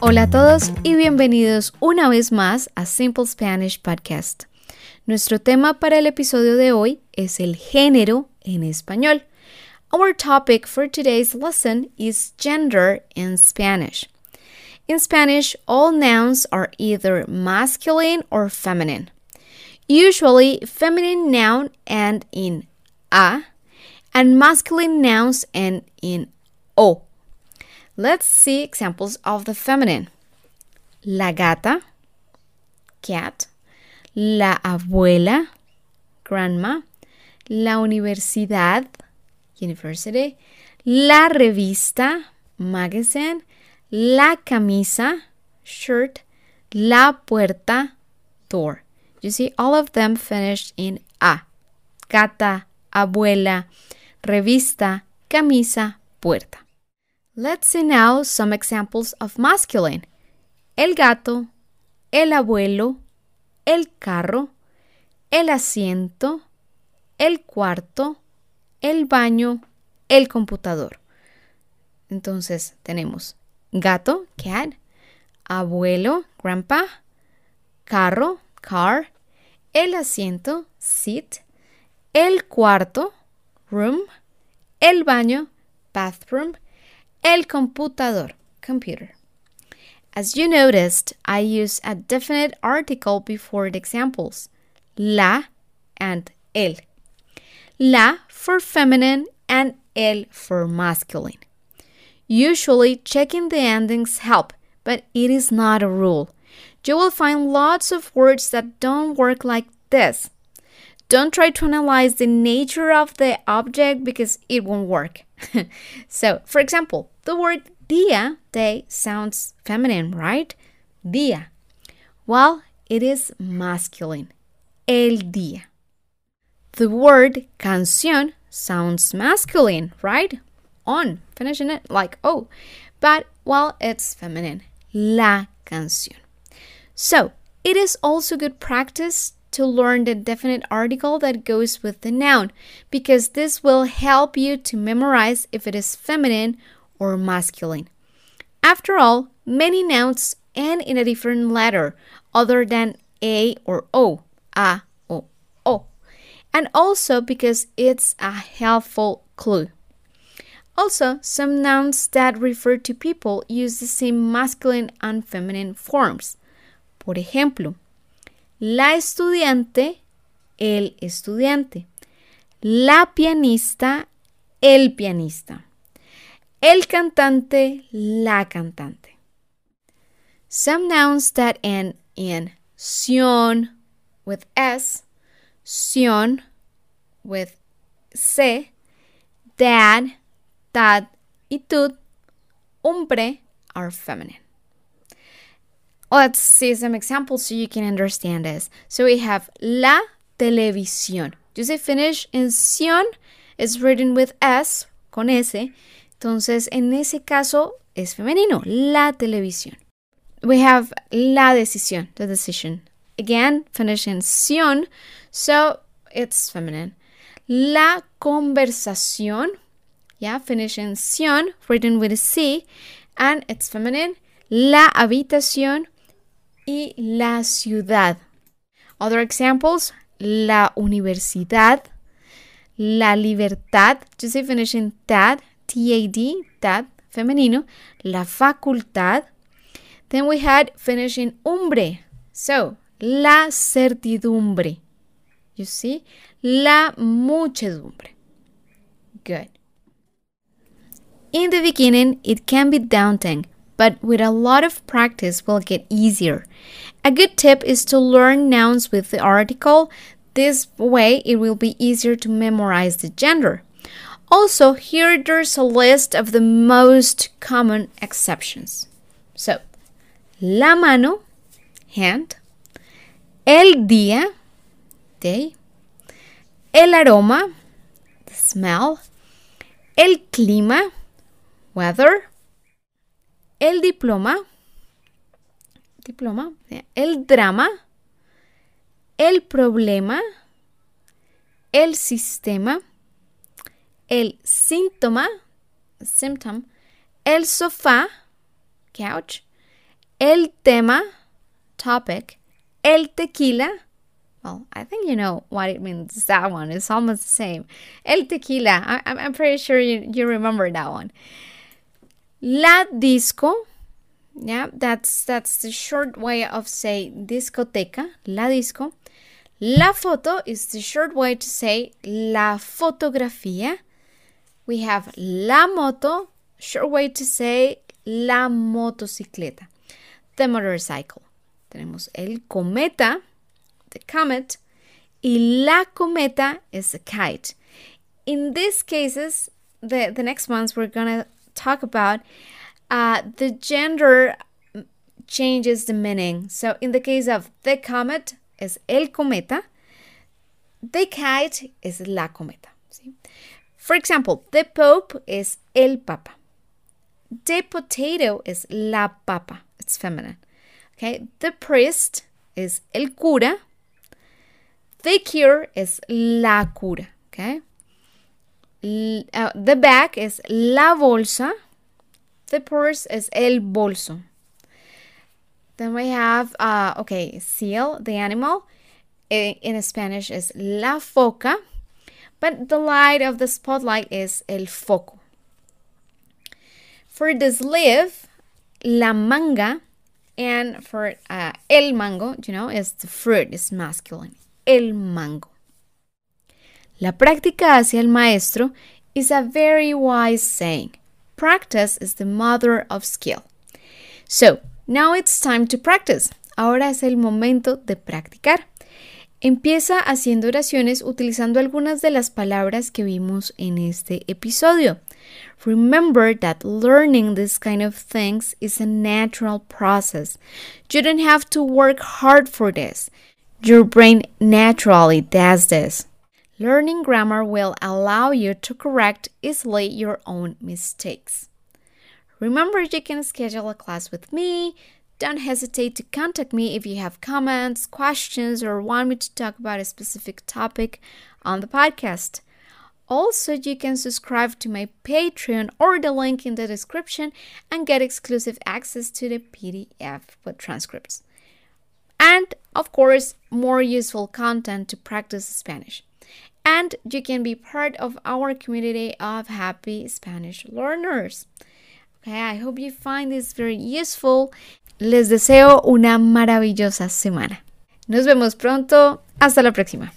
Hola a todos y bienvenidos una vez más a Simple Spanish Podcast. Nuestro tema para el episodio de hoy es el género en español. Our topic for today's lesson is gender in Spanish. In Spanish, all nouns are either masculine or feminine. Usually, feminine noun end in a, and masculine nouns end in o. Let's see examples of the feminine. La gata, cat. La abuela, grandma. La universidad, university. La revista, magazine. La camisa, shirt. La puerta, door. You see, all of them finished in a. Gata, abuela, revista, camisa, puerta. Let's see now some examples of masculine. El gato, el abuelo, el carro, el asiento, el cuarto, el baño, el computador. Entonces tenemos gato, cat, abuelo, grandpa, carro, car, el asiento, seat, el cuarto, room, el baño, bathroom, el computador, computer. As you noticed, I use a definite article before the examples, la and el. La for feminine and el for masculine. Usually, checking the endings help, but it is not a rule. You will find lots of words that don't work like this. Don't try to analyze the nature of the object because it won't work. so, for example, the word dia, day, sounds feminine, right? Dia. Well, it is masculine. El día. The word canción sounds masculine, right? On, finishing it like oh. But, well, it's feminine. La canción. So, it is also good practice to learn the definite article that goes with the noun because this will help you to memorize if it is feminine or masculine. After all, many nouns end in a different letter other than a or o, a, o, o, and also because it's a helpful clue. Also, some nouns that refer to people use the same masculine and feminine forms. Por ejemplo, la estudiante, el estudiante. La pianista, el pianista. El cantante, la cantante. Some nouns that end in sion with S, sion with C, dad, tad y tud, hombre are feminine. Let's see some examples so you can understand this. So we have la televisión. You say finish in sion is written with S, con S. Entonces, en ese caso es femenino, la televisión. We have la decisión, the decision. Again, finish in sion, so it's feminine. La conversación, yeah, finish in sion, written with a C, and it's feminine. La habitación, y la ciudad. Other examples, la universidad, la libertad, say finishing tad, T-A-D, tad, femenino, la facultad. Then we had finishing umbre, so la certidumbre. You see, la muchedumbre. Good. In the beginning, it can be daunting but with a lot of practice will get easier. A good tip is to learn nouns with the article. This way it will be easier to memorize the gender. Also, here there's a list of the most common exceptions. So, la mano, hand, el día, day, el aroma, the smell, el clima, weather, el diploma, diploma, el drama, el problema, el sistema, el síntoma, symptom, el sofá, couch, el tema, topic, el tequila. Well, I think you know what it means. That one is almost the same. El tequila. I, I'm pretty sure you, you remember that one. La disco. Yeah, that's that's the short way of say discoteca. La disco. La foto is the short way to say la fotografía. We have la moto, short way to say la motocicleta. The motorcycle. Tenemos el cometa, the comet, y la cometa is a kite. In these cases, the, the next ones we're to talk about, uh, the gender changes the meaning. So in the case of the comet, is el cometa. The kite is la cometa. ¿sí? For example, the Pope is el Papa. The potato is la papa. It's feminine. Okay, the priest is el cura. The cure is la cura. Okay, uh, the bag is la bolsa. The purse is el bolso. Then we have, uh, okay, seal, the animal. In Spanish is la foca. But the light of the spotlight is el foco. For the sleeve, la manga. And for uh, el mango, you know, is the fruit, is masculine. El mango. La práctica hacia el maestro is a very wise saying. Practice is the mother of skill. So, Now it's time to practice. Ahora es el momento de practicar. Empieza haciendo oraciones utilizando algunas de las palabras que vimos en este episodio. Remember that learning this kind of things is a natural process. You don't have to work hard for this. Your brain naturally does this. Learning grammar will allow you to correct easily your own mistakes. Remember, you can schedule a class with me. Don't hesitate to contact me if you have comments, questions, or want me to talk about a specific topic on the podcast. Also, you can subscribe to my Patreon or the link in the description and get exclusive access to the PDF with transcripts. And, of course, more useful content to practice Spanish. And you can be part of our community of happy Spanish learners. Okay, I hope you find this very useful. Les deseo una maravillosa semana. Nos vemos pronto. Hasta la próxima.